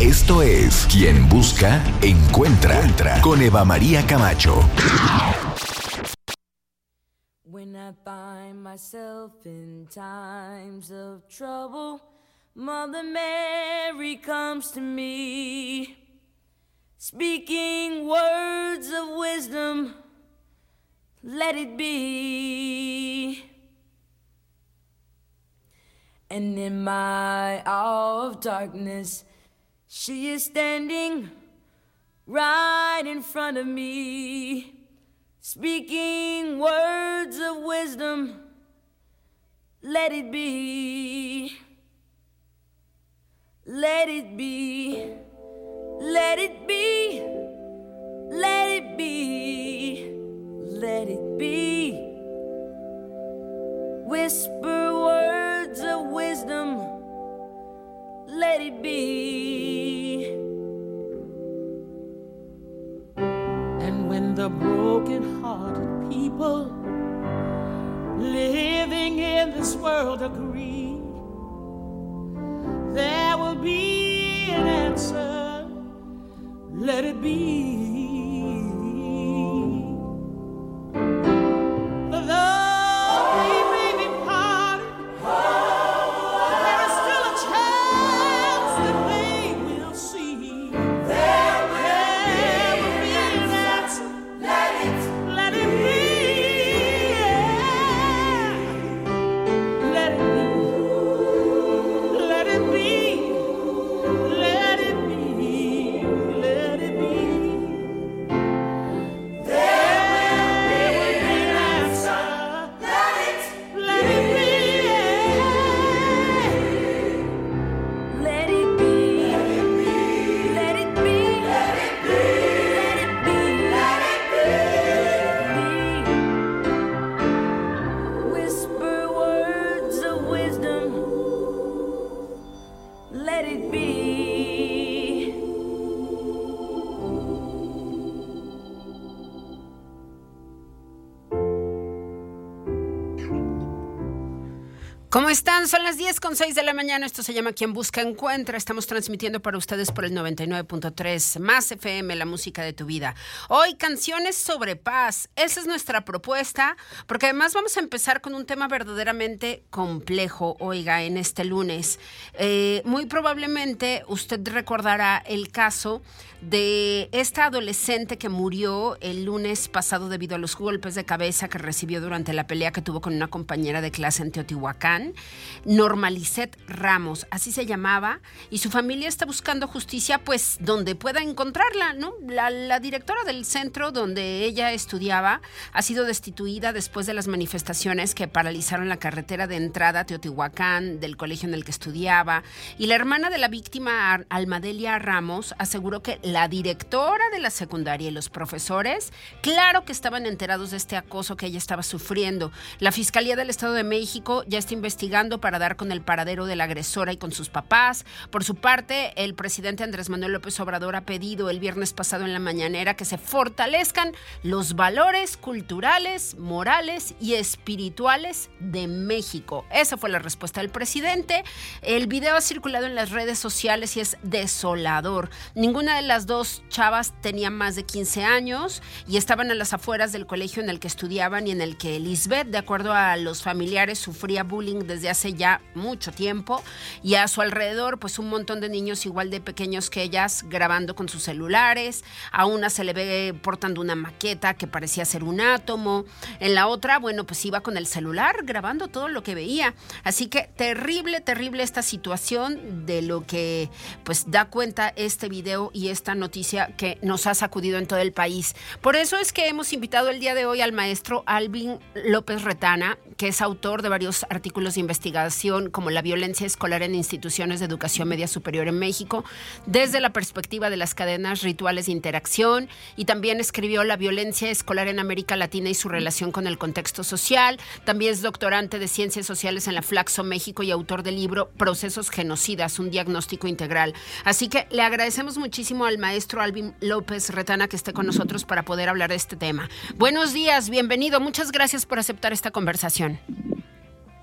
Esto es Quien Busca, Encuentra, Entra con Eva María Camacho. When I find myself in times of trouble, Mother Mary comes to me, speaking words of wisdom. Let it be. And in my hour of darkness, she is standing right in front of me, speaking words of wisdom. Let it be. Let it be. Let it be. Let it be. Let it be. Whisper words of wisdom. Let it be. And when the broken-hearted people living in this world agree, there will be an answer. Let it be. Son las 10 con 6 de la mañana. Esto se llama Quien Busca Encuentra. Estamos transmitiendo para ustedes por el 99.3 Más FM, la música de tu vida. Hoy, canciones sobre paz. Esa es nuestra propuesta, porque además vamos a empezar con un tema verdaderamente complejo, oiga, en este lunes. Eh, muy probablemente usted recordará el caso de esta adolescente que murió el lunes pasado debido a los golpes de cabeza que recibió durante la pelea que tuvo con una compañera de clase en Teotihuacán, Normalicet Ramos, así se llamaba, y su familia está buscando justicia pues donde pueda encontrarla, ¿no? La, la directora del centro donde ella estudiaba ha sido destituida después de las manifestaciones que paralizaron la carretera de entrada a Teotihuacán, del colegio en el que estudiaba, y la hermana de la víctima, Almadelia Ramos, aseguró que la directora de la secundaria y los profesores, claro que estaban enterados de este acoso que ella estaba sufriendo. La Fiscalía del Estado de México ya está investigando para dar con el paradero de la agresora y con sus papás. Por su parte, el presidente Andrés Manuel López Obrador ha pedido el viernes pasado en la mañanera que se fortalezcan los valores culturales, morales y espirituales de México. Esa fue la respuesta del presidente. El video ha circulado en las redes sociales y es desolador. Ninguna de las dos chavas tenía más de 15 años y estaban a las afueras del colegio en el que estudiaban y en el que Lisbeth, de acuerdo a los familiares, sufría bullying desde hace ya mucho tiempo. Y a su alrededor pues un montón de niños igual de pequeños que ellas grabando con sus celulares, a una se le ve portando una maqueta que parecía ser un átomo, en la otra bueno pues iba con el celular grabando todo lo que veía, así que terrible, terrible esta situación de lo que pues da cuenta este video y esta noticia que nos ha sacudido en todo el país. Por eso es que hemos invitado el día de hoy al maestro Alvin López Retana, que es autor de varios artículos de investigación como la violencia escolar en instituciones de educación media superior en México, desde la perspectiva de las cadenas rituales de interacción, y también escribió La violencia escolar en América Latina y su relación con el contexto social. También es doctorante de Ciencias Sociales en la Flaxo México y autor del libro Procesos Genocidas, un diagnóstico integral. Así que le agradecemos muchísimo al maestro Alvin López Retana que esté con nosotros para poder hablar de este tema. Buenos días, bienvenido. Muchas gracias por aceptar esta conversación.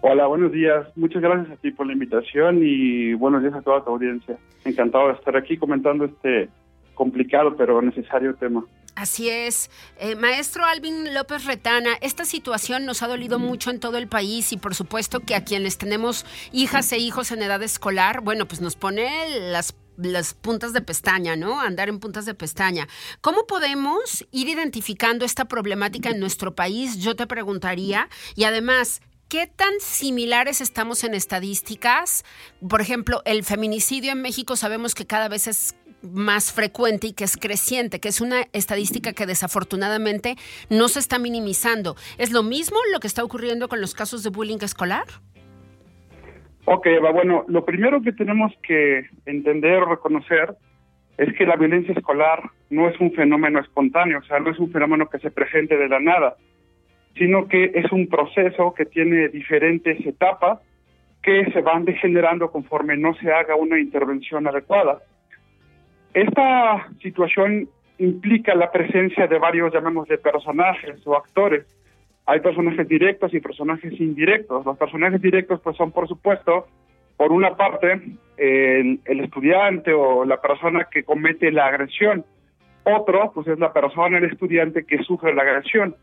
Hola, buenos días. Muchas gracias a ti por la invitación y buenos días a toda tu audiencia. Encantado de estar aquí comentando este complicado pero necesario tema. Así es. Eh, maestro Alvin López Retana, esta situación nos ha dolido mucho en todo el país y por supuesto que a quienes tenemos hijas e hijos en edad escolar, bueno, pues nos pone las las puntas de pestaña, ¿no? Andar en puntas de pestaña. ¿Cómo podemos ir identificando esta problemática en nuestro país? Yo te preguntaría. Y además, ¿qué tan similares estamos en estadísticas? Por ejemplo, el feminicidio en México sabemos que cada vez es más frecuente y que es creciente, que es una estadística que desafortunadamente no se está minimizando. ¿Es lo mismo lo que está ocurriendo con los casos de bullying escolar? Ok, Eva, bueno, lo primero que tenemos que entender o reconocer es que la violencia escolar no es un fenómeno espontáneo, o sea, no es un fenómeno que se presente de la nada, sino que es un proceso que tiene diferentes etapas que se van degenerando conforme no se haga una intervención adecuada. Esta situación implica la presencia de varios, llamémosle, personajes o actores. Hay personajes directos y personajes indirectos. Los personajes directos, pues, son, por supuesto, por una parte, el, el estudiante o la persona que comete la agresión. Otro, pues, es la persona, el estudiante que sufre la agresión.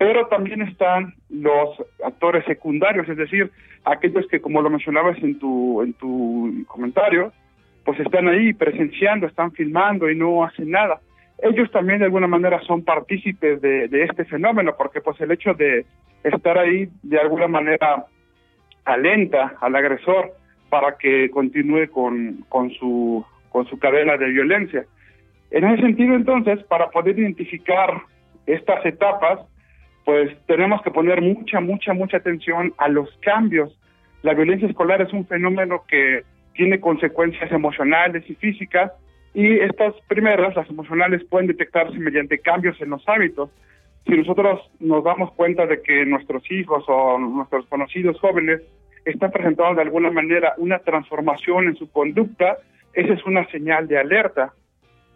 Pero también están los actores secundarios, es decir, aquellos que, como lo mencionabas en tu, en tu comentario, pues están ahí presenciando, están filmando y no hacen nada. Ellos también de alguna manera son partícipes de, este fenómeno, porque pues el hecho de estar ahí de alguna manera alenta al agresor para que continúe con, con, su, con su cadena de violencia. En ese sentido, entonces, para poder identificar estas etapas, pues tenemos que poner mucha, mucha, mucha atención a los cambios. La violencia escolar es un fenómeno que tiene consecuencias emocionales y físicas y estas primeras, las emocionales, pueden detectarse mediante cambios en los hábitos. Si nosotros nos damos cuenta de que nuestros hijos o nuestros conocidos jóvenes están presentando de alguna manera una transformación en su conducta, esa es una señal de alerta.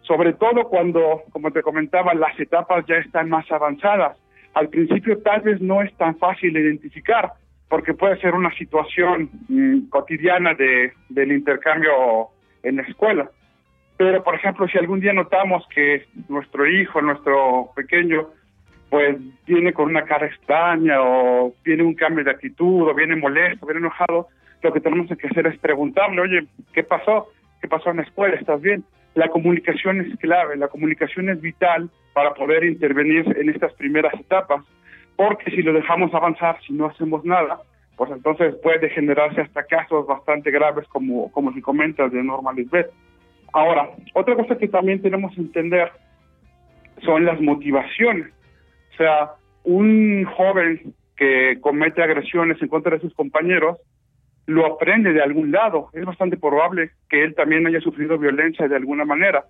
Sobre todo cuando, como te comentaba, las etapas ya están más avanzadas. Al principio tal vez no es tan fácil de identificar, porque puede ser una situación mm, cotidiana de, del intercambio en la escuela. Pero, por ejemplo, si algún día notamos que nuestro hijo, nuestro pequeño, pues viene con una cara extraña o tiene un cambio de actitud o viene molesto, viene enojado, lo que tenemos que hacer es preguntarle, oye, ¿qué pasó? ¿Qué pasó en la escuela? ¿Estás bien? La comunicación es clave, la comunicación es vital para poder intervenir en estas primeras etapas porque si lo dejamos avanzar, si no hacemos nada, pues entonces puede generarse hasta casos bastante graves como, como si comentas de normalisbet. Ahora, otra cosa que también tenemos que entender son las motivaciones. O sea, un joven que comete agresiones en contra de sus compañeros lo aprende de algún lado. Es bastante probable que él también haya sufrido violencia de alguna manera.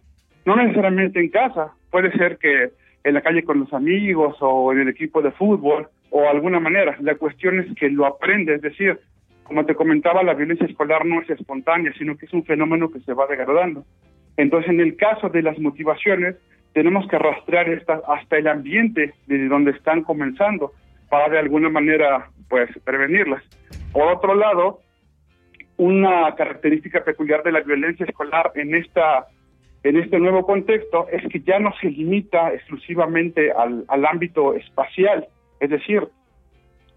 No necesariamente en casa, puede ser que en la calle con los amigos o en el equipo de fútbol o alguna manera. La cuestión es que lo aprende, es decir, como te comentaba, la violencia escolar no es espontánea, sino que es un fenómeno que se va degradando. Entonces, en el caso de las motivaciones, tenemos que rastrear esta, hasta el ambiente de donde están comenzando para de alguna manera pues prevenirlas. Por otro lado, una característica peculiar de la violencia escolar en esta en este nuevo contexto es que ya no se limita exclusivamente al, ámbito espacial, es decir,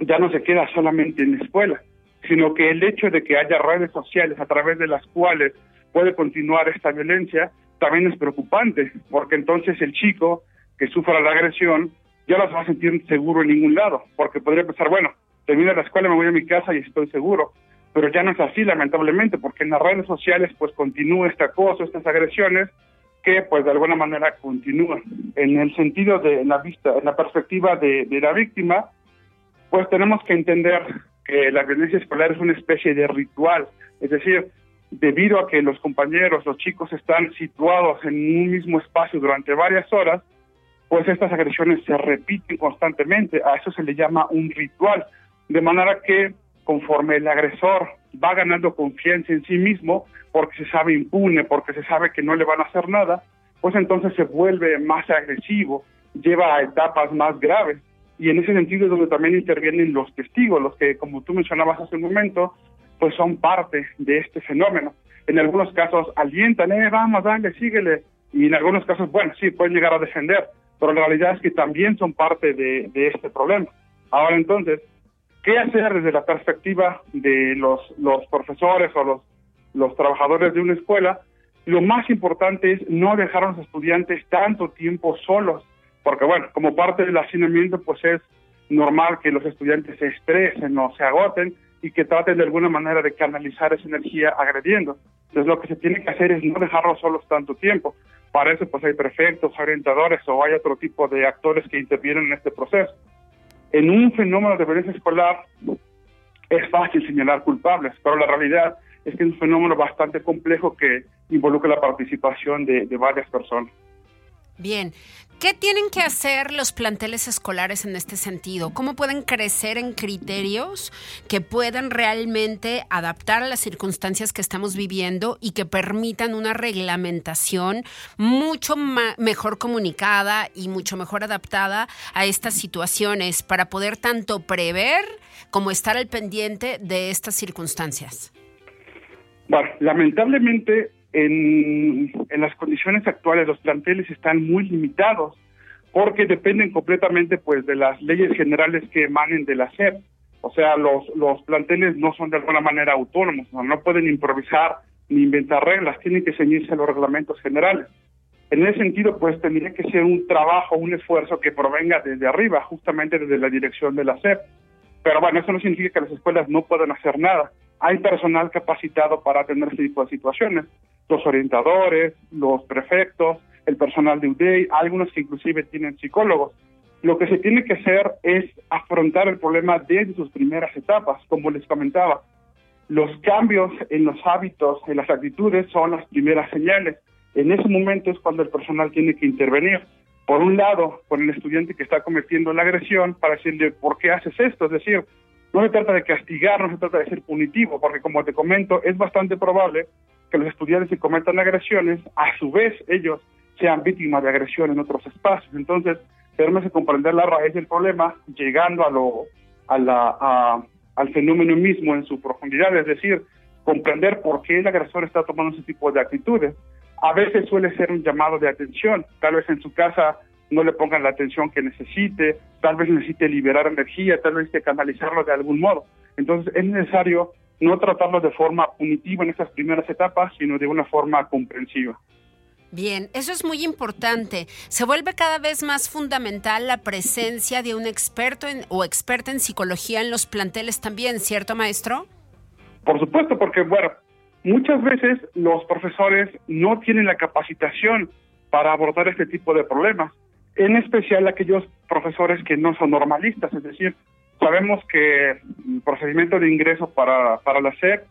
ya no se queda solamente en la escuela, sino que el hecho de que haya redes sociales a través de las cuales puede continuar esta violencia también es preocupante, porque entonces el chico que sufra la agresión ya no se va a sentir seguro en ningún lado, porque podría pensar, bueno, termino la escuela, me voy a mi casa y estoy seguro, pero ya no es así lamentablemente, porque en las redes sociales pues continúa este acoso, estas agresiones que pues de alguna manera continúan. En el sentido de la vista, en la perspectiva de, de la víctima, pues tenemos que entender que la violencia escolar es una especie de ritual, es decir, debido a que los compañeros, los chicos están situados en un mismo espacio durante varias horas, pues estas agresiones se repiten constantemente, a eso se le llama un ritual, de manera que conforme el agresor va ganando confianza en sí mismo, porque se sabe impune, porque se sabe que no le van a hacer nada, pues entonces se vuelve más agresivo, lleva a etapas más graves. Y en ese sentido es donde también intervienen los testigos, los que, como tú mencionabas hace un momento, pues son parte de este fenómeno. En algunos casos alientan, eh, vamos, dale, síguele. Y en algunos casos, bueno, sí, pueden llegar a defender, pero la realidad es que también son parte de, de este problema. Ahora entonces, ¿qué hacer desde la perspectiva de los, los profesores o los, los trabajadores de una escuela? Lo más importante es no dejar a los estudiantes tanto tiempo solos, porque bueno, como parte del hacinamiento, pues es normal que los estudiantes se estresen o se agoten y que traten de alguna manera de canalizar esa energía agrediendo. Entonces lo que se tiene que hacer es no dejarlos solos tanto tiempo. Para eso pues hay prefectos, orientadores o hay otro tipo de actores que intervienen en este proceso. En un fenómeno de violencia escolar es fácil señalar culpables, pero la realidad es que es un fenómeno bastante complejo que involucra la participación de, de varias personas. Bien, ¿qué tienen que hacer los planteles escolares en este sentido? ¿Cómo pueden crecer en criterios que puedan realmente adaptar a las circunstancias que estamos viviendo y que permitan una reglamentación mucho mejor comunicada y mucho mejor adaptada a estas situaciones para poder tanto prever como estar al pendiente de estas circunstancias? Lamentablemente en, en las condiciones actuales los planteles están muy limitados porque dependen completamente pues de las leyes generales que emanen de la SEP. O sea, los, planteles no son de alguna manera autónomos, no pueden improvisar ni inventar reglas, tienen que ceñirse a los reglamentos generales. En ese sentido, pues tendría que ser un trabajo, un esfuerzo que provenga desde arriba, justamente desde la dirección de la SEP. Pero bueno, eso no significa que las escuelas no puedan hacer nada. Hay personal capacitado para atender este tipo de situaciones. Los orientadores, los prefectos, el personal de UDEI, algunos que inclusive tienen psicólogos. Lo que se tiene que hacer es afrontar el problema desde sus primeras etapas, como les comentaba. Los cambios en los hábitos, en las actitudes, son las primeras señales. En ese momento es cuando el personal tiene que intervenir. Por un lado, con el estudiante que está cometiendo la agresión, para decirle, ¿por qué haces esto? Es decir, no se trata de castigar, no se trata de ser punitivo, porque como te comento, es bastante probable que los estudiantes que cometan agresiones, a su vez ellos sean víctimas de agresión en otros espacios. Entonces, que comprender la raíz del problema, llegando a lo, a la, a- al fenómeno mismo en su profundidad, es decir, comprender por qué el agresor está tomando ese tipo de actitudes. A veces suele ser un llamado de atención, tal vez en su casa no le pongan la atención que necesite, tal vez necesite liberar energía, tal vez necesite canalizarlo de algún modo. Entonces es necesario no tratarlo de forma punitiva en estas primeras etapas, sino de una forma comprensiva. Bien, eso es muy importante. Se vuelve cada vez más fundamental la presencia de un experto en- o experta en psicología en los planteles también, ¿cierto, maestro? Por supuesto, porque bueno, muchas veces los profesores no tienen la capacitación para abordar este tipo de problemas, en especial aquellos profesores que no son normalistas, es decir, sabemos que el procedimiento de ingreso para, para la SEP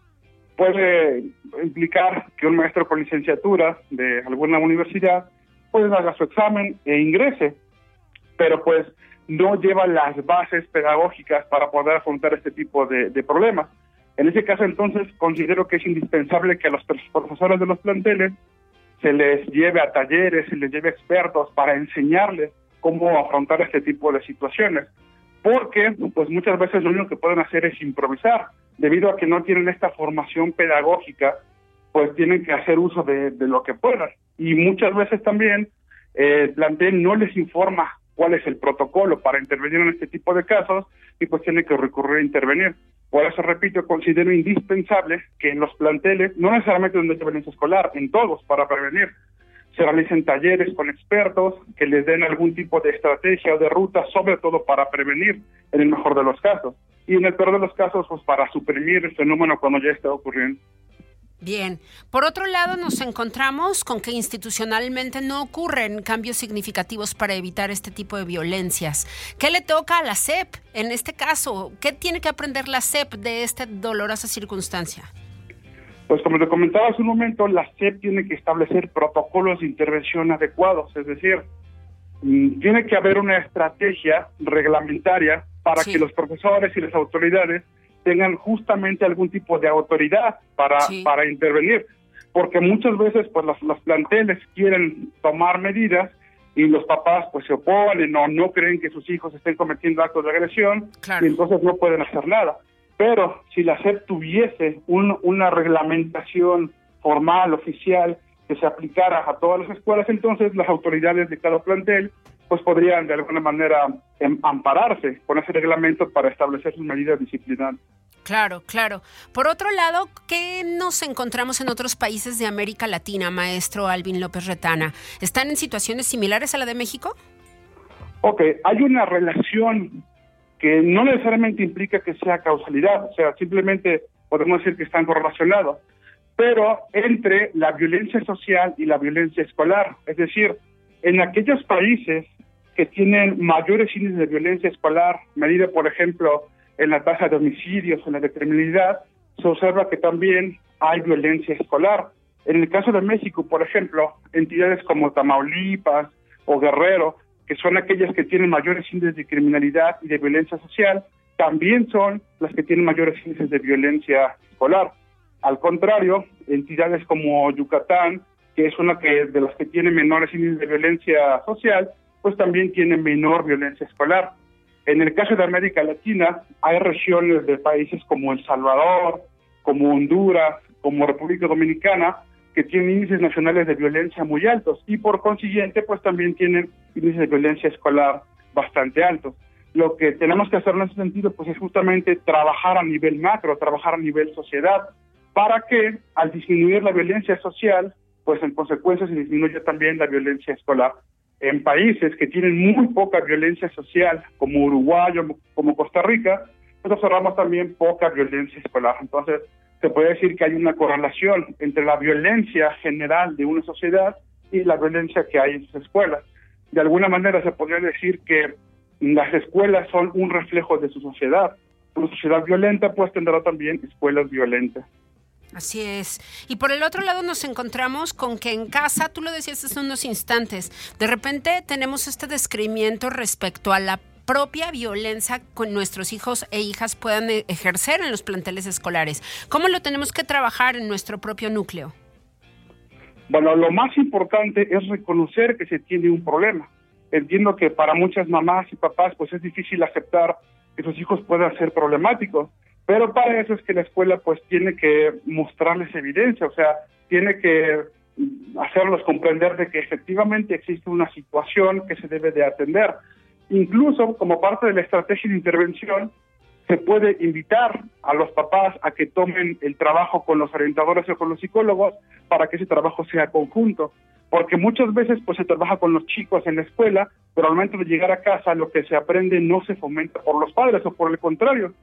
puede implicar que un maestro con licenciatura de alguna universidad pues haga su examen e ingrese, pero pues no lleva las bases pedagógicas para poder afrontar este tipo de, de problemas. En ese caso, entonces, considero que es indispensable que los profesores de los planteles se les lleve a talleres, se les lleve a expertos para enseñarles cómo afrontar este tipo de situaciones. Porque, pues muchas veces lo único que pueden hacer es improvisar, debido a que no tienen esta formación pedagógica, pues tienen que hacer uso de, de lo que puedan. Y muchas veces también eh, el plantel no les informa cuál es el protocolo para intervenir en este tipo de casos y pues tiene que recurrir a intervenir. Por eso, repito, considero indispensable que en los planteles, no necesariamente donde hay violencia escolar, en todos, para prevenir, se realicen talleres con expertos que les den algún tipo de estrategia o de ruta, sobre todo para prevenir en el mejor de los casos. Y en el peor de los casos, pues para suprimir el fenómeno cuando ya está ocurriendo. Bien. Por otro lado, nos encontramos con que institucionalmente no ocurren cambios significativos para evitar este tipo de violencias. ¿Qué le toca a la SEP en este caso? ¿Qué tiene que aprender la SEP de esta dolorosa circunstancia? Pues como te comentaba hace un momento, la SEP tiene que establecer protocolos de intervención adecuados, es decir, mm, tiene que haber una estrategia reglamentaria para Sí. que los profesores y las autoridades tengan justamente algún tipo de autoridad para, Sí. para intervenir, porque muchas veces pues los, los planteles quieren tomar medidas y los papás pues se oponen o no creen que sus hijos estén cometiendo actos de agresión Claro. y entonces no pueden hacer nada. Pero si la SEP tuviese un- una reglamentación formal, oficial, que se aplicara a todas las escuelas, entonces las autoridades de cada plantel pues podrían de alguna manera em, ampararse con ese reglamento para establecer sus medidas disciplinarias. Claro, claro. Por otro lado, ¿qué nos encontramos en otros países de América Latina, maestro Alvin López Retana? ¿Están en situaciones similares a la de México? Ok, hay una relación que no necesariamente implica que sea causalidad, o sea, simplemente podemos decir que están correlacionados, pero entre la violencia social y la violencia escolar. Es decir, en aquellos países que tienen mayores índices de violencia escolar, medida, por ejemplo, en la tasa de homicidios, en la de criminalidad, se observa que también hay violencia escolar. En el caso de México, por ejemplo, entidades como Tamaulipas o Guerrero, que son aquellas que tienen mayores índices de criminalidad y de violencia social, también son las que tienen mayores índices de violencia escolar. Al contrario, entidades como Yucatán, que es una que de las que tiene menores índices de violencia social, pues también tiene menor violencia escolar. En el caso de América Latina, hay regiones de países como El Salvador, como Honduras, como República Dominicana, que tienen índices nacionales de violencia muy altos y por consiguiente, pues también tienen índices de violencia escolar bastante altos. Lo que tenemos que hacer en ese sentido, pues es justamente trabajar a nivel macro, trabajar a nivel sociedad, para que al disminuir la violencia social, pues en consecuencia se disminuya también la violencia escolar. En países que tienen muy poca violencia social, como Uruguay o como Costa Rica, pues observamos también poca violencia escolar. Entonces, se puede decir que hay una correlación entre la violencia general de una sociedad y la violencia que hay en sus escuelas. De alguna manera se podría decir que las escuelas son un reflejo de su sociedad. Una sociedad violenta pues tendrá también escuelas violentas. Así es. Y por el otro lado nos encontramos con que en casa, tú lo decías hace unos instantes, de repente tenemos este descrimiento respecto a la propia violencia con nuestros hijos e hijas puedan e- ejercer en los planteles escolares. ¿Cómo lo tenemos que trabajar en nuestro propio núcleo? Bueno, lo más importante es reconocer que se tiene un problema. Entiendo que para muchas mamás y papás pues es difícil aceptar que sus hijos puedan ser problemáticos, pero para eso es que la escuela pues tiene que mostrarles evidencia, o sea, tiene que hacerlos comprender de que efectivamente existe una situación que se debe de atender. Incluso como parte de la estrategia de intervención, se puede invitar a los papás a que tomen el trabajo con los orientadores o con los psicólogos para que ese trabajo sea conjunto. Porque muchas veces pues se trabaja con los chicos en la escuela, pero al momento de llegar a casa lo que se aprende no se fomenta por los padres o por el contrario,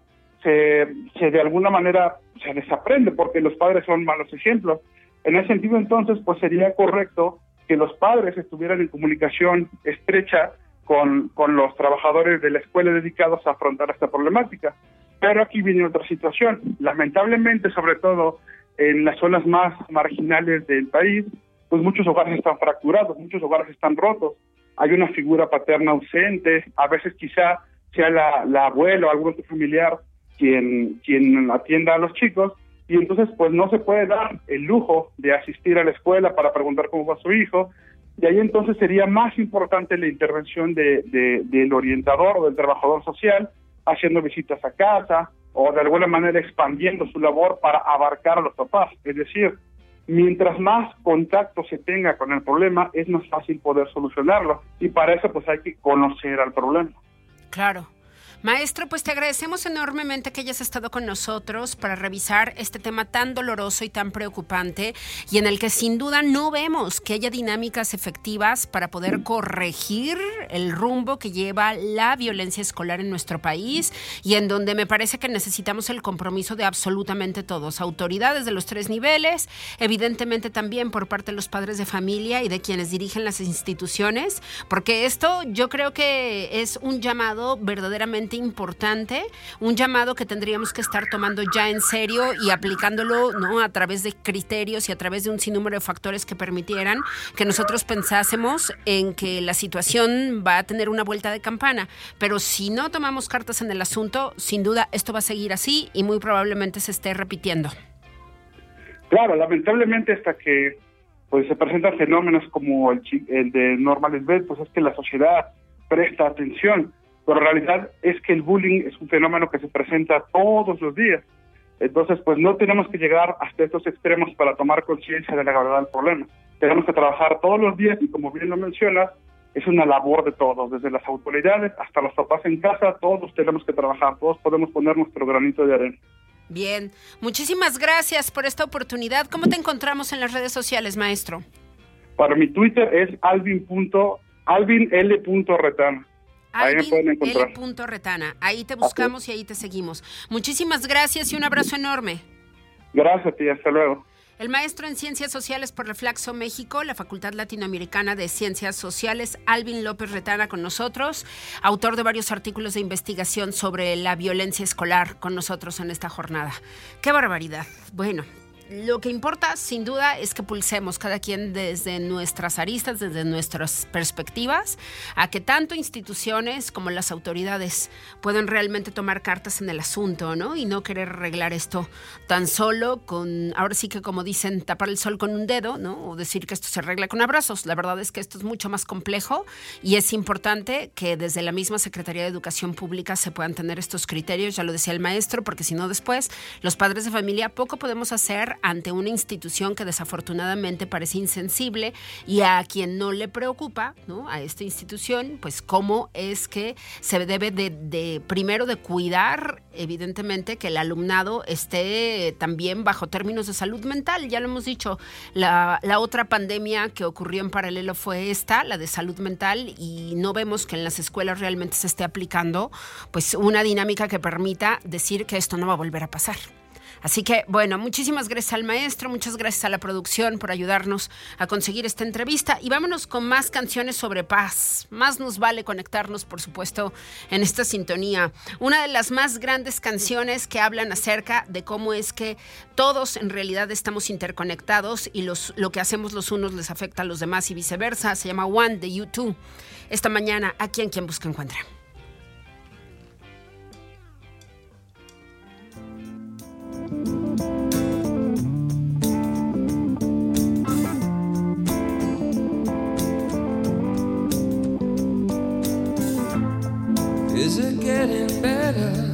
se, de alguna manera se desaprende porque los padres son malos ejemplos. En ese sentido entonces pues sería correcto que los padres estuvieran en comunicación estrecha con, con los trabajadores de la escuela dedicados a afrontar esta problemática. Pero aquí viene otra situación. Lamentablemente, sobre todo en las zonas más marginales del país, pues muchos hogares están fracturados, muchos hogares están rotos. Hay una figura paterna ausente, a veces quizá sea la, la abuela o algún otro familiar quien, quien atienda a los chicos, y entonces pues no se puede dar el lujo de asistir a la escuela para preguntar cómo va su hijo, y ahí entonces sería más importante la intervención de, de- del orientador o del trabajador social, haciendo visitas a casa o de alguna manera expandiendo su labor para abarcar a los papás. Es decir, mientras más contacto se tenga con el problema, es más fácil poder solucionarlo. Y para eso pues hay que conocer al problema. Claro. Maestro, pues te agradecemos enormemente que hayas estado con nosotros para revisar este tema tan doloroso y tan preocupante y en el que sin duda no vemos que haya dinámicas efectivas para poder corregir el rumbo que lleva la violencia escolar en nuestro país y en donde me parece que necesitamos el compromiso de absolutamente todos, autoridades de los tres niveles, evidentemente también por parte de los padres de familia y de quienes dirigen las instituciones, porque esto yo creo que es un llamado verdaderamente importante, un llamado que tendríamos que estar tomando ya en serio y aplicándolo ¿no? a través de criterios y a través de un sinnúmero de factores que permitieran que nosotros pensásemos en que la situación va a tener una vuelta de campana. Pero si no tomamos cartas en el asunto, sin duda esto va a seguir así y muy probablemente se esté repitiendo. Claro, lamentablemente hasta que pues se presentan fenómenos como el, el de Norma Lisbeth, pues es que la sociedad presta atención, pero la realidad es que el bullying es un fenómeno que se presenta todos los días. Entonces, pues no tenemos que llegar hasta estos extremos para tomar conciencia de la gravedad del problema. Tenemos que trabajar todos los días y como bien lo mencionas, es una labor de todos, desde las autoridades hasta los papás en casa, todos tenemos que trabajar, todos podemos poner nuestro granito de arena. Bien, muchísimas gracias por esta oportunidad. ¿Cómo te encontramos en las redes sociales, maestro? Para mi Twitter es alvin. Ahí me Alvin pueden encontrar. L. Retana. Ahí te buscamos y ahí te seguimos. Muchísimas gracias y un abrazo enorme. Gracias ti, hasta luego. El maestro en Ciencias Sociales por Reflaxo México, la Facultad Latinoamericana de Ciencias Sociales, Alvin López Retana con nosotros, autor de varios artículos de investigación sobre la violencia escolar con nosotros en esta jornada. ¡Qué barbaridad! Bueno. Lo que importa, sin duda, es que pulsemos cada quien desde nuestras aristas, desde nuestras perspectivas, a que tanto instituciones como las autoridades puedan realmente tomar cartas en el asunto, ¿no? Y no querer arreglar esto tan solo con, ahora sí que como dicen, tapar el sol con un dedo, ¿no? O decir que esto se arregla con abrazos. La verdad es que esto es mucho más complejo y es importante que desde la misma Secretaría de Educación Pública se puedan tener estos criterios, ya lo decía el maestro, porque si no después los padres de familia poco podemos hacer ante una institución que desafortunadamente parece insensible y a quien no le preocupa. A esta institución, pues cómo es que se debe de, de primero de cuidar, evidentemente, que el alumnado esté también bajo términos de salud mental. Ya lo hemos dicho, la, la otra pandemia que ocurrió en paralelo fue esta, la de salud mental, y no vemos que en las escuelas realmente se esté aplicando pues una dinámica que permita decir que esto no va a volver a pasar. Así que, bueno, muchísimas gracias al maestro, muchas gracias a la producción por ayudarnos a conseguir esta entrevista y vámonos con más canciones sobre paz. Más nos vale conectarnos, por supuesto, en esta sintonía. Una de las más grandes canciones que hablan acerca de cómo es que todos en realidad estamos interconectados y los, lo que hacemos los unos les afecta a los demás y viceversa. Se llama One de U2. Esta mañana, aquí en Quien Busca Encuentra. are getting better?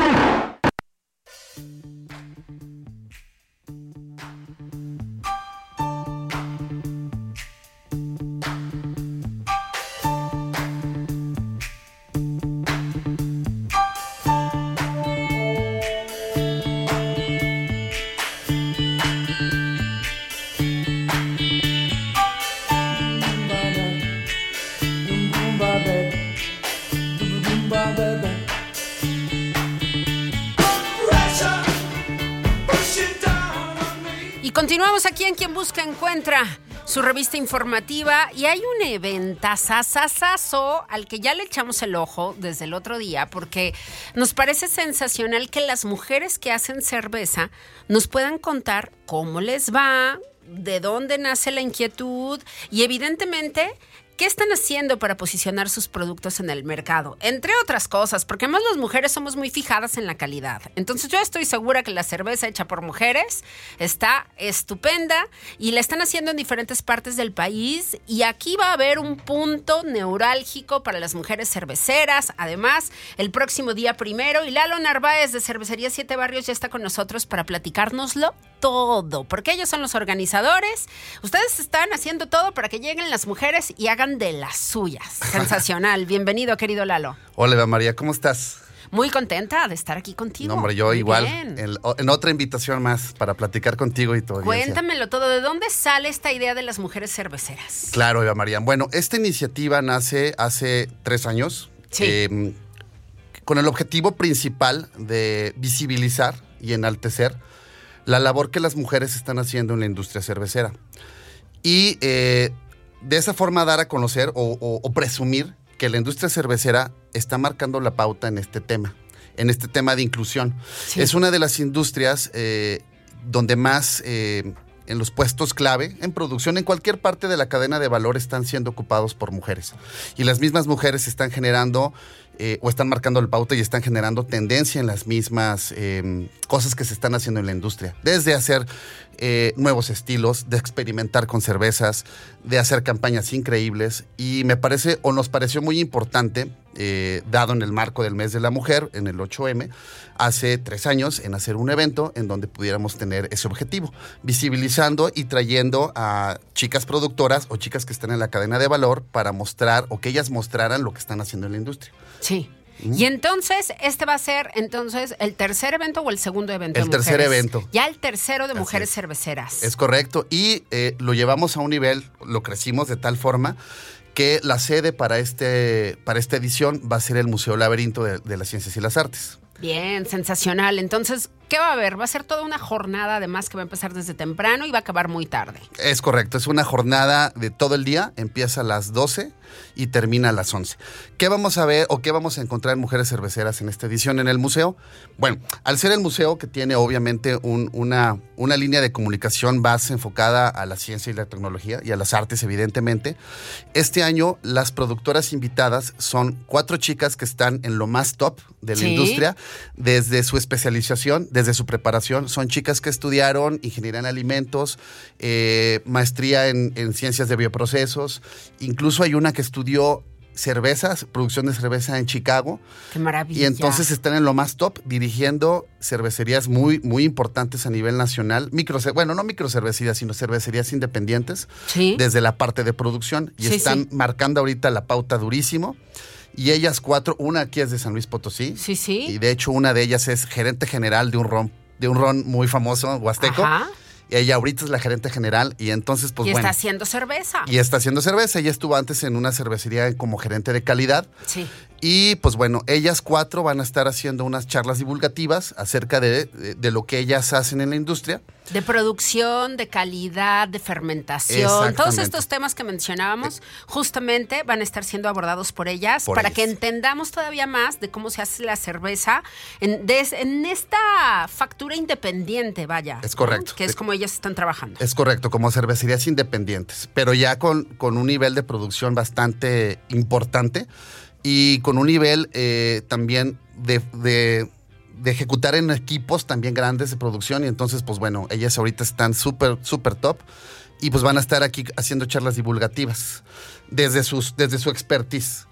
Encuentra, su revista informativa. Y hay un eventazazazazo al que ya le echamos el ojo desde el otro día, porque nos parece sensacional que las mujeres que hacen cerveza nos puedan contar cómo les va, de dónde nace la inquietud y evidentemente ¿Qué están haciendo para posicionar sus productos en el mercado? Entre otras cosas, porque además las mujeres somos muy fijadas en la calidad. Entonces yo estoy segura que la cerveza hecha por mujeres está estupenda y la están haciendo en diferentes partes del país y aquí va a haber un punto neurálgico para las mujeres cerveceras. Además, el próximo día primero y Lalo Narváez de Cervecería Siete Barrios ya está con nosotros para platicárnoslo todo, porque ellos son los organizadores. Ustedes están haciendo todo para que lleguen las mujeres y hagan de las suyas. Sensacional. Bienvenido, querido Lalo. Hola, Eva María, ¿cómo estás? Muy contenta de estar aquí contigo. No, hombre, yo Muy igual. En, en otra invitación más para platicar contigo y todo. Cuéntamelo todo. ¿De dónde sale esta idea de las mujeres cerveceras? Claro, Eva María. Bueno, esta iniciativa nace hace tres años. Sí. eh, con el objetivo principal de visibilizar y enaltecer la labor que las mujeres están haciendo en la industria cervecera. Y eh, de esa forma dar a conocer o, o- o presumir que la industria cervecera está marcando la pauta en este tema, en este tema de inclusión. Sí. Es una de las industrias eh, donde más eh, en los puestos clave, en producción, en cualquier parte de la cadena de valor están siendo ocupados por mujeres. Y las mismas mujeres están generando eh, o están marcando la pauta y están generando tendencia en las mismas eh, cosas que se están haciendo en la industria. Desde hacer eh, nuevos estilos, de experimentar con cervezas, de hacer campañas increíbles. Y me parece, o nos pareció muy importante, eh, dado en el marco del mes de la mujer, en el 8M, hace tres años, en hacer un evento en donde pudiéramos tener ese objetivo, visibilizando y trayendo a chicas productoras o chicas que están en la cadena de valor para mostrar o que ellas mostraran lo que están haciendo en la industria. Sí. Y entonces, este va a ser entonces el tercer evento o el segundo evento El de tercer mujeres? evento. Ya el tercero de Así mujeres es. cerveceras. Es correcto. Y eh, lo llevamos a un nivel, lo crecimos de tal forma que la sede para, este, para esta edición va a ser el Museo Laberinto de, de las Ciencias y las Artes. Bien, sensacional. Entonces, ¿qué va a haber? Va a ser toda una jornada, además, que va a empezar desde temprano y va a acabar muy tarde. Es correcto, es una jornada de todo el día, empieza a las 12 y termina a las 11. ¿Qué vamos a ver o qué vamos a encontrar en Mujeres Cerveceras en esta edición en el museo? Bueno, al ser el museo que tiene obviamente un- una, una línea de comunicación más enfocada a la ciencia y la tecnología y a las artes, evidentemente, este año las productoras invitadas son cuatro chicas que están en lo más top de la Sí. industria, desde su especialización, desde su preparación. Son chicas que estudiaron ingeniería en alimentos, eh, maestría en, en ciencias de bioprocesos. Incluso hay una que estudió cervezas, producción de cerveza en Chicago. Qué maravilla. Y entonces están en lo más top, dirigiendo cervecerías muy, muy importantes a nivel nacional. Micro, bueno, no microcervecerías, sino cervecerías independientes Sí. desde la parte de producción. Y Sí, están sí. marcando ahorita la pauta durísimo. Y ellas cuatro, una aquí es de San Luis Potosí. Sí, sí. Y de hecho una de ellas es gerente general de un ron, de un ron muy famoso, huasteco. Ajá. Y ella ahorita es la gerente general y entonces pues y bueno. está haciendo cerveza. y está haciendo cerveza. Ella estuvo antes en una cervecería como gerente de calidad. Sí. Y pues bueno, ellas cuatro van a estar haciendo unas charlas divulgativas acerca de, de- de lo que ellas hacen en la industria. De producción, de calidad, de fermentación. Todos estos temas que mencionábamos justamente van a estar siendo abordados por ellas Por para ellas. que entendamos todavía más de cómo se hace la cerveza en, en esta factura independiente, vaya. Es ¿no? correcto. Que es como ellas están trabajando. Es correcto, como cervecerías independientes, pero ya con, con un nivel de producción bastante importante y con un nivel eh, también de, de- ejecutar en equipos también grandes de producción y entonces pues bueno, ellas ahorita están súper, súper top y pues van a estar aquí haciendo charlas divulgativas desde, sus, desde su expertise.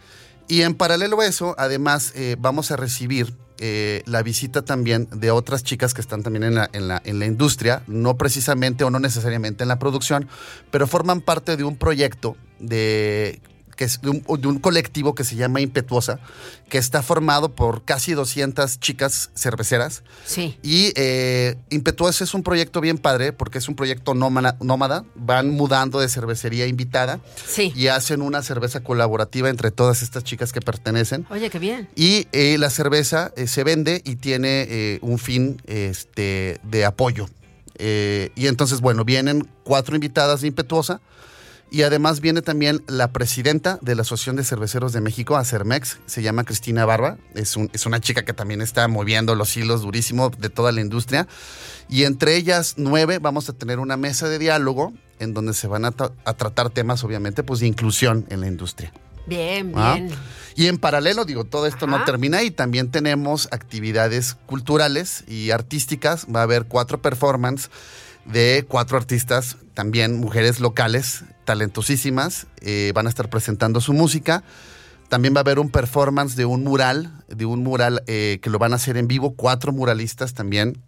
Y en paralelo a eso, además, eh, vamos a recibir eh, la visita también de otras chicas que están también en la, en, la, en la industria, no precisamente o no necesariamente en la producción, pero forman parte de un proyecto de que es de un, de un colectivo que se llama Impetuosa, que está formado por casi 200 chicas cerveceras. Sí. Y eh, Impetuosa es un proyecto bien padre porque es un proyecto nómada, nómada. Van mudando de cervecería invitada Sí. y hacen una cerveza colaborativa entre todas estas chicas que pertenecen. Oye, qué bien. Y eh, la cerveza eh, se vende y tiene eh, un fin este, de apoyo. Eh, y entonces, bueno, vienen cuatro invitadas de Impetuosa y además viene también la presidenta de la Asociación de Cerveceros de México, Acermex, se llama Cristina Barba. Es, un- es una chica que también está moviendo los hilos durísimo de toda la industria. Y entre ellas nueve vamos a tener una mesa de diálogo en donde se van a, tra- a tratar temas, obviamente, pues de inclusión en la industria. Bien, ¿Ah? bien. Y en paralelo, digo, todo esto no termina y también tenemos actividades culturales y artísticas. Va a haber cuatro performances de cuatro artistas, también mujeres locales, talentosísimas. eh, van a estar presentando su música. También va a haber un performance de un mural, de un mural eh, que lo van a hacer en vivo, cuatro muralistas también.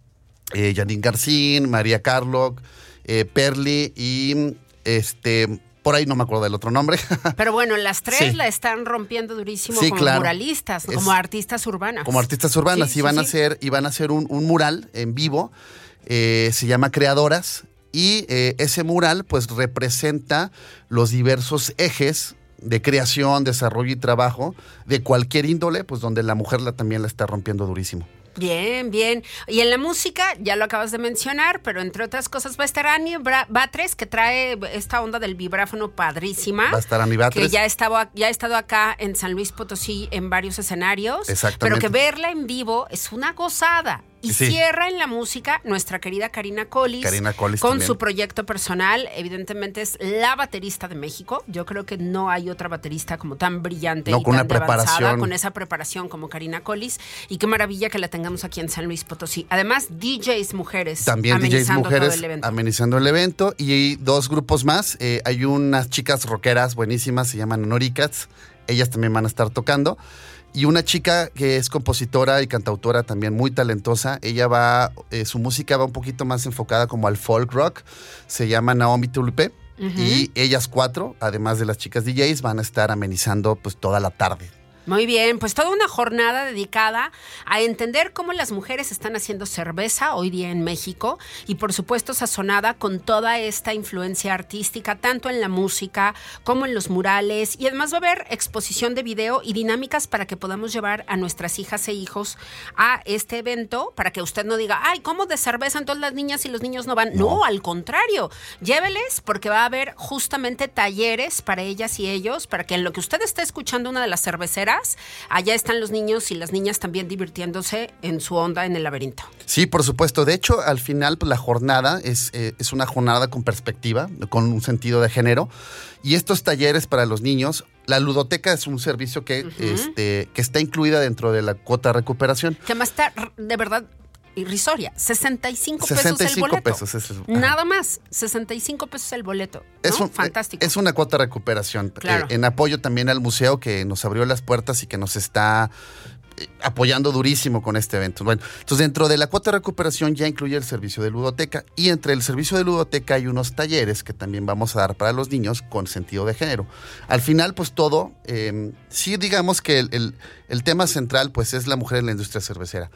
Eh, Janine Garcín, María Carlock, eh, Perli y este, por ahí no me acuerdo del otro nombre. Pero bueno, las tres Sí. la están rompiendo durísimo Sí, como claro. muralistas, Es- como artistas urbanas. como artistas urbanas Sí, y van a hacer y van a hacer un, un mural en vivo eh, se llama creadoras y eh, ese mural pues representa los diversos ejes de creación desarrollo y trabajo de cualquier índole pues donde la mujer la también la está rompiendo durísimo Bien, bien. Y en la música, ya lo acabas de mencionar, pero entre otras cosas va a estar Annie Bra- Batres, que trae esta onda del vibráfono padrísima. Va a estar Annie Batres. Que ya, estaba, ya ha estado acá en San Luis Potosí en varios escenarios. Exactamente. Pero que verla en vivo es una gozada. Y Sí. cierra en la música nuestra querida Karina Collis. Karina Collis Con también. su proyecto personal. Evidentemente es la baterista de México. Yo creo que no hay otra baterista como tan brillante No, y con tan una de avanzada, preparación. con esa preparación como Karina Collis. Y qué maravilla que la tengamos aquí en San Luis Potosí. Además, DJs mujeres. también DJs mujeres todo el evento. amenizando el evento y dos grupos más Eh, hay unas chicas rockeras buenísimas se llaman Noricats ellas también van a estar tocando y una chica que es compositora y cantautora también muy talentosa ella va eh, su música va un poquito más enfocada como al folk rock se llama Naomi Tulpe y ellas cuatro además de las chicas DJs van a estar amenizando pues toda la tarde Muy bien, pues toda una jornada dedicada a entender cómo las mujeres están haciendo cerveza hoy día en México y por supuesto sazonada con toda esta influencia artística, tanto en la música como en los murales y además va a haber exposición de video y dinámicas para que podamos llevar a nuestras hijas e hijos a este evento para que usted no diga, ay, ¿cómo de cerveza entonces las niñas y los niños no van? No, al contrario, lléveles porque va a haber justamente talleres para ellas y ellos, para que en lo que usted está escuchando una de las cerveceras, allá están los niños y las niñas también divirtiéndose en su onda en el laberinto. Sí, por supuesto. De hecho, al final, pues, la jornada es, eh, es una jornada con perspectiva, con un sentido de género. Y estos talleres para los niños, la ludoteca es un servicio que, este, que está incluida dentro de la cuota de recuperación. Que más está de verdad irrisoria, 65 pesos el 65 boleto. pesos es el-. Nada más, 65 pesos el boleto. ¿no? Es un- Fantástico. Es una cuota de recuperación. Claro. eh, en apoyo también al museo que nos abrió las puertas y que nos está eh, apoyando durísimo con este evento. Bueno, entonces dentro de la cuota de recuperación ya incluye el servicio de ludoteca y entre el servicio de ludoteca hay unos talleres que también vamos a dar para los niños con sentido de género. Al final, pues todo, eh, sí digamos que el, el- el tema central pues es la mujer en la industria cervecera.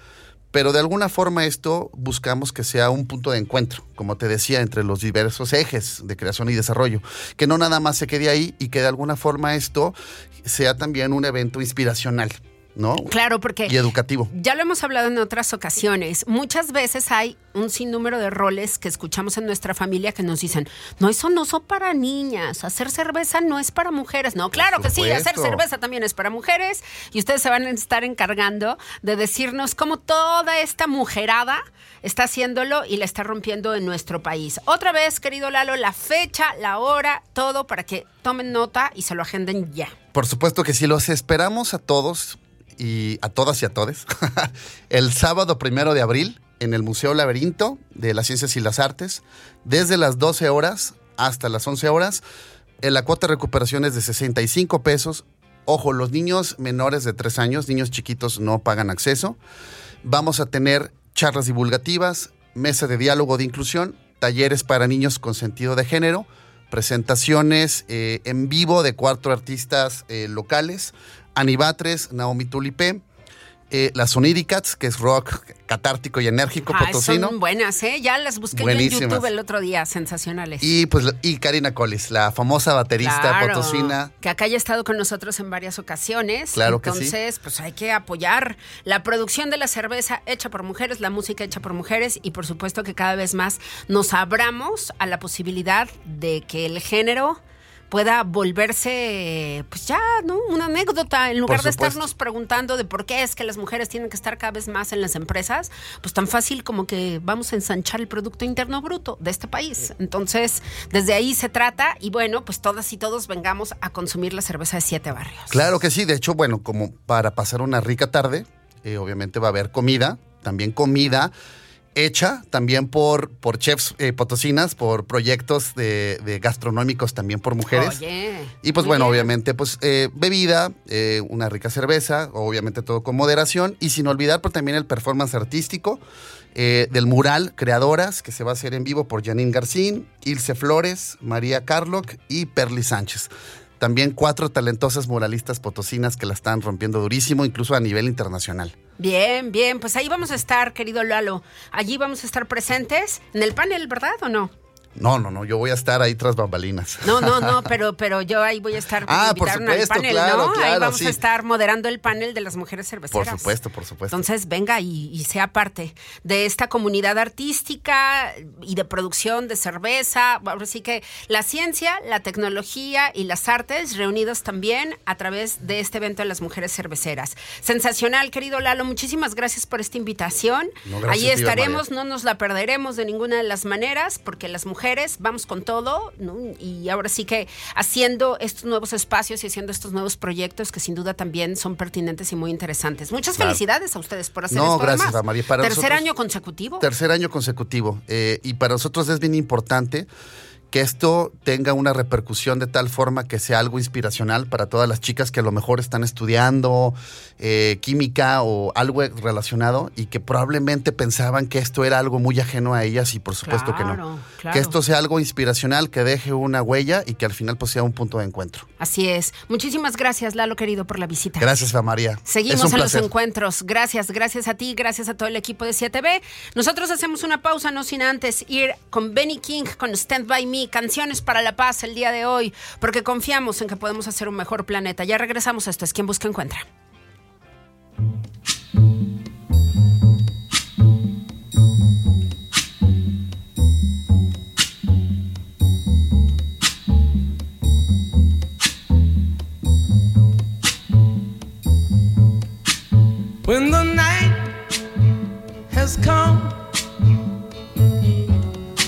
Pero de alguna forma esto buscamos que sea un punto de encuentro, como te decía, entre los diversos ejes de creación y desarrollo. Que no nada más se quede ahí y que de alguna forma esto sea también un evento inspiracional, ¿no? Claro, porque Y educativo. Ya lo hemos hablado en otras ocasiones. Muchas veces hay un sinnúmero de roles que escuchamos en nuestra familia que nos dicen, no, eso no son para niñas, hacer cerveza no es para mujeres. No, claro que sí, hacer cerveza también es para mujeres y ustedes se van a estar encargando de decirnos cómo toda esta mujerada está haciéndolo y la está rompiendo en nuestro país. Otra vez, querido Lalo, la fecha, la hora, todo para que tomen nota y se lo agenden ya. Por supuesto que sí, los esperamos a todos y a todas y a todes el sábado primero de abril en el Museo Laberinto de las Ciencias y las Artes, desde las 12 horas hasta las 11 horas, Eh, La cuota de recuperación es de 65 pesos. Ojo, los niños menores de 3 años, niños chiquitos, no pagan acceso. Vamos a tener charlas divulgativas, mesa de diálogo de inclusión, talleres para niños con sentido de género, presentaciones eh, en vivo de cuatro artistas eh, locales, Anibatres, Naomi Tulipé, eh, las Sonidicats, que es rock catártico y enérgico Ay, potosino. son buenas, ¿eh? Ya las busqué yo en. YouTube el otro día, sensacionales. Y pues y Karina Collis, la famosa baterista Claro, potosina. Que acá ya ha estado con nosotros en varias ocasiones. Claro que sí. Entonces, pues hay que apoyar la producción de la cerveza hecha por mujeres, la música hecha por mujeres y por supuesto que cada vez más nos abramos a la posibilidad de que el género pueda volverse, pues ya, ¿no? Una anécdota. En lugar de estarnos preguntando de por qué es que las mujeres tienen que estar cada vez más en las empresas, pues tan fácil como que vamos a ensanchar el Producto Interno Bruto de este país. Entonces, desde ahí se trata y bueno, pues todas y todos vengamos a consumir la cerveza de siete barrios. Claro que sí, de hecho, bueno, como para pasar una rica tarde, eh, obviamente va a haber comida, también comida hecha también por, por chefs eh, potosinas, por proyectos de, de gastronómicos también por mujeres. Y pues muy bueno, bien. obviamente, pues eh, bebida, eh, una rica cerveza, obviamente todo con moderación y sin olvidar pues, también el performance artístico eh, del mural Creadoras que se va a hacer en vivo por Janine Garcín, Ilse Flores, María Carlock y Perly Sánchez. También cuatro talentosas muralistas potosinas que la están rompiendo durísimo, incluso a nivel internacional. Bien, bien, pues ahí vamos a estar, querido Lalo. Allí vamos a estar presentes en el panel, ¿verdad o no? No, no, no, yo voy a estar ahí tras bambalinas. No, no, no, pero, pero yo ahí voy a estar. Ah, por supuesto, panel, claro, ¿no? ahí vamos sí. a estar moderando el panel de las mujeres Por cerveceras. supuesto, por supuesto. Entonces, venga y, y sea parte de esta comunidad artística y de producción de cerveza. Ahora sí que la ciencia, la tecnología y las artes reunidos también a través de este evento de las mujeres cerveceras. Sensacional, querido Lalo. Muchísimas gracias por esta invitación. No, gracias Allí a ti, estaremos, no nos la perderemos de ninguna de las maneras, porque las mujeres vamos con todo, ¿no? Y ahora sí que haciendo estos nuevos espacios y haciendo estos nuevos proyectos que sin duda también son pertinentes y muy interesantes. Muchas Claro. felicidades a ustedes por hacer No, esto. gracias, además. María. Para Tercer nosotros- año consecutivo. Tercer año consecutivo. eh, y para nosotros es bien importante que esto tenga una repercusión de tal forma que sea algo inspiracional para todas las chicas que a lo mejor están estudiando eh, química o algo relacionado y que probablemente pensaban que esto era algo muy ajeno a ellas y por supuesto que no. claro. Que esto sea algo inspiracional, que deje una huella y que al final pues sea un punto de encuentro. Así es. Muchísimas gracias, Lalo, querido, por la visita. Gracias, Fa María. Seguimos en los encuentros. Gracias, gracias a ti, gracias a todo el equipo de 7B. Nosotros hacemos una pausa, no sin antes ir con Benny King, con Stand By Me, canciones para la paz el día de hoy, porque confiamos en que podemos hacer un mejor planeta. Ya regresamos a esto, es quien busca encuentra. When the night has come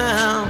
Now.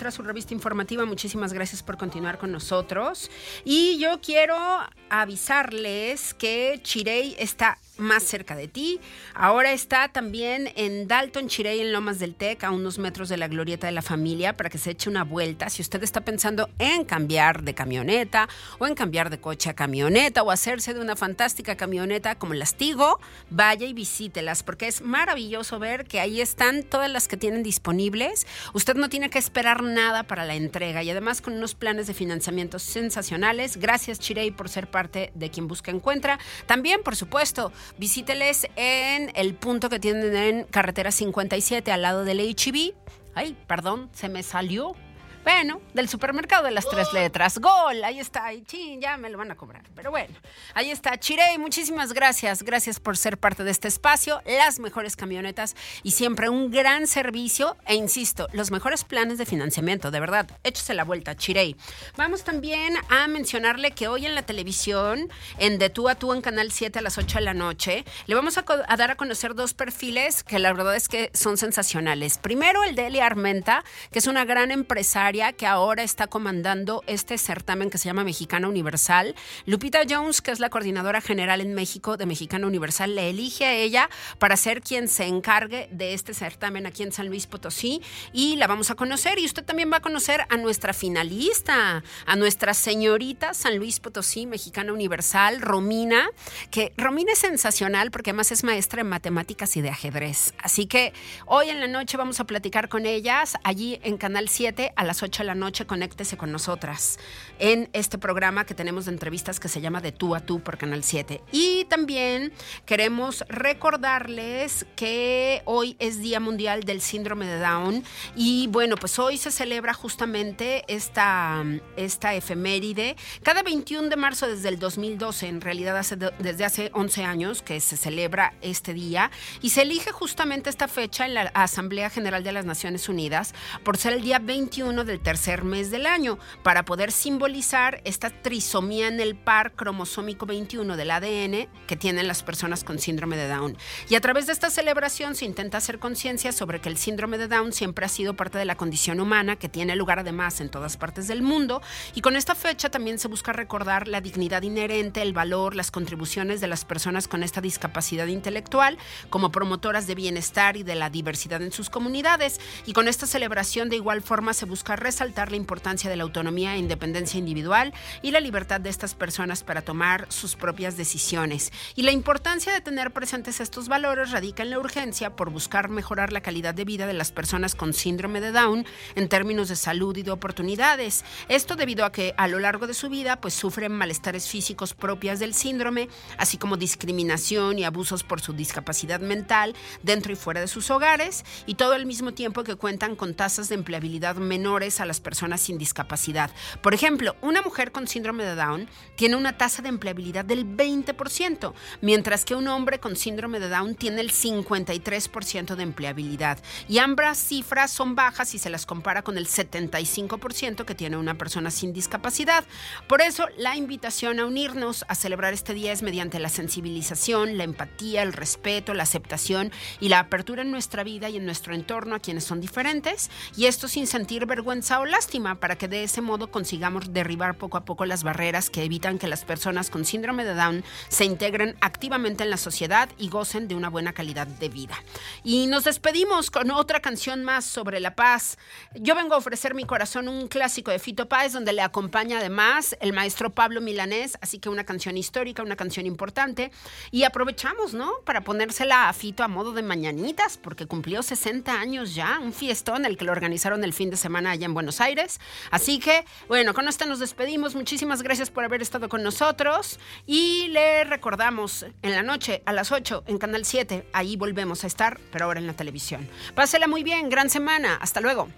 Encuentra, su revista informativa. Muchísimas gracias por continuar con nosotros. Y yo quiero avisarles que Chirey está más cerca de ti. Ahora está también en Dalton Chirey, en Lomas del Tec, a unos metros de la Glorieta de la Familia, para que se eche una vuelta. Si usted está pensando en cambiar de camioneta o en cambiar de coche a camioneta o hacerse de una fantástica camioneta como las Tigo, vaya y visítelas, porque es maravilloso ver que ahí están todas las que tienen disponibles. Usted no tiene que esperar nada para la entrega y además con unos planes de financiamiento sensacionales. Gracias Chirey por ser parte de quien busca encuentra. También, por supuesto, visíteles en el punto que tienen en carretera 57 al lado del HB. Ay, perdón, se me salió. Bueno, del supermercado de las tres letras. Gol, ahí está. Ay, chin, ya me lo van a cobrar. Pero bueno, ahí está. Chirey, muchísimas gracias. Gracias por ser parte de este espacio. Las mejores camionetas y siempre un gran servicio. E insisto, los mejores planes de financiamiento. De verdad, échese la vuelta, Chirey. Vamos también a mencionarle que hoy en la televisión, en De Tú a Tú en Canal 7 a las 8 de la noche, le vamos a, a dar a conocer dos perfiles que la verdad es que son sensacionales. Primero, el de Eli Armenta, que es una gran empresaria que ahora está comandando este certamen que se llama Mexicana Universal. Lupita Jones, que es la coordinadora general en México de Mexicana Universal, le elige a ella para ser quien se encargue de este certamen aquí en San Luis Potosí y la vamos a conocer y usted también va a conocer a nuestra finalista, a nuestra señorita San Luis Potosí, Mexicana Universal, Romina, que Romina es sensacional porque además es maestra en matemáticas y de ajedrez. Así que hoy en la noche vamos a platicar con ellas allí en Canal 7 a las las 8 de la noche, conéctese con nosotras en este programa que tenemos de entrevistas que se llama De tú a tú por Canal 7. Y también queremos recordarles que hoy es Día Mundial del Síndrome de Down y bueno, pues hoy se celebra justamente esta, esta efeméride. Cada 21 de marzo desde el 2012, en realidad de- desde hace 11 años que se celebra este día y se elige justamente esta fecha en la Asamblea General de las Naciones Unidas por ser el día 21 del tercer mes del año, para poder simbolizar esta trisomía en el par cromosómico 21 del ADN que tienen las personas con síndrome de Down. Y a través de esta celebración se intenta hacer conciencia sobre que el síndrome de Down siempre ha sido parte de la condición humana, que tiene lugar además en todas partes del mundo, y con esta fecha también se busca recordar la dignidad inherente, el valor, las contribuciones de las personas con esta discapacidad intelectual como promotoras de bienestar y de la diversidad en sus comunidades. Y con esta celebración de igual forma se busca resaltar la importancia de la autonomía e independencia individual y la libertad de estas personas para tomar sus propias decisiones. Y la importancia de tener presentes estos valores radica en la urgencia por buscar mejorar la calidad de vida de las personas con síndrome de Down en términos de salud y de oportunidades. Esto debido a que a lo largo de su vida pues sufren malestares físicos propias del síndrome, así como discriminación y abusos por su discapacidad mental dentro y fuera de sus hogares y todo al mismo tiempo que cuentan con tasas de empleabilidad menores a las personas sin discapacidad. Por ejemplo, una mujer con síndrome de Down tiene una tasa de empleabilidad del 20%, mientras que un hombre con síndrome de Down tiene el 53% de empleabilidad. Y ambas cifras son bajas si se las compara con el 75% que tiene una persona sin discapacidad. Por eso, la invitación a unirnos a celebrar este día es mediante la sensibilización, la empatía, el respeto, la aceptación y la apertura en nuestra vida y en nuestro entorno a quienes son diferentes, y esto sin sentir vergüenza o lástima, para que de ese modo consigamos derribar poco a poco las barreras que evitan que las personas con síndrome de Down se integren activamente en la sociedad y gocen de una buena calidad de vida. Y nos despedimos con otra canción más sobre la paz. Yo vengo a ofrecer mi corazón un clásico de Fito Páez, donde le acompaña además el maestro Pablo Milanés, así que una canción histórica, una canción importante. Y aprovechamos, ¿no? Para ponérsela a Fito a modo de mañanitas, porque cumplió 60 años ya, un fiestón el que lo organizaron el fin de semana allá en Buenos Aires. Así que, bueno, con esto nos despedimos. Muchísimas gracias por haber estado con nosotros. Y le recordamos en la noche a las 8 en Canal 7. Ahí volvemos a estar, pero ahora en la televisión. Pásela muy bien, gran semana. Hasta luego.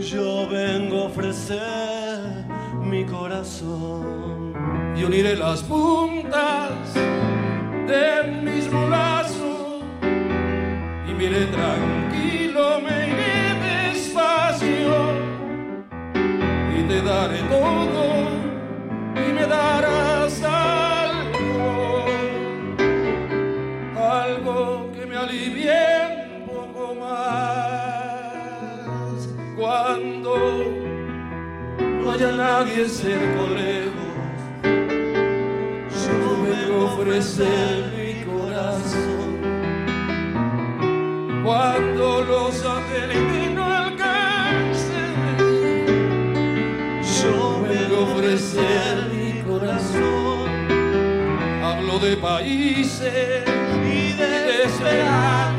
Yo vengo a ofrecer mi corazón. y uniré las puntas del mismo lazo y me iré tranquilo, me iré despacio y te daré todo y me darás no haya nadie cerca o lejos. Yo vengo a ofrecer mi corazón cuando los satélites no alcancen, yo vengo a ofrecer mi corazón. Hablo de países y de esperanzas.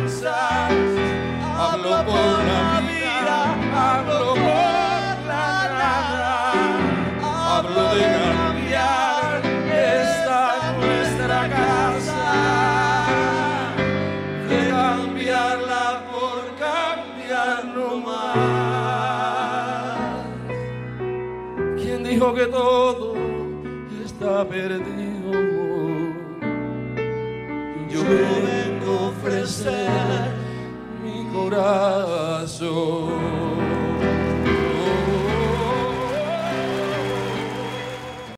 ¿Quién dijo que todo está perdido? Yo vengo a ofrecer mi corazón.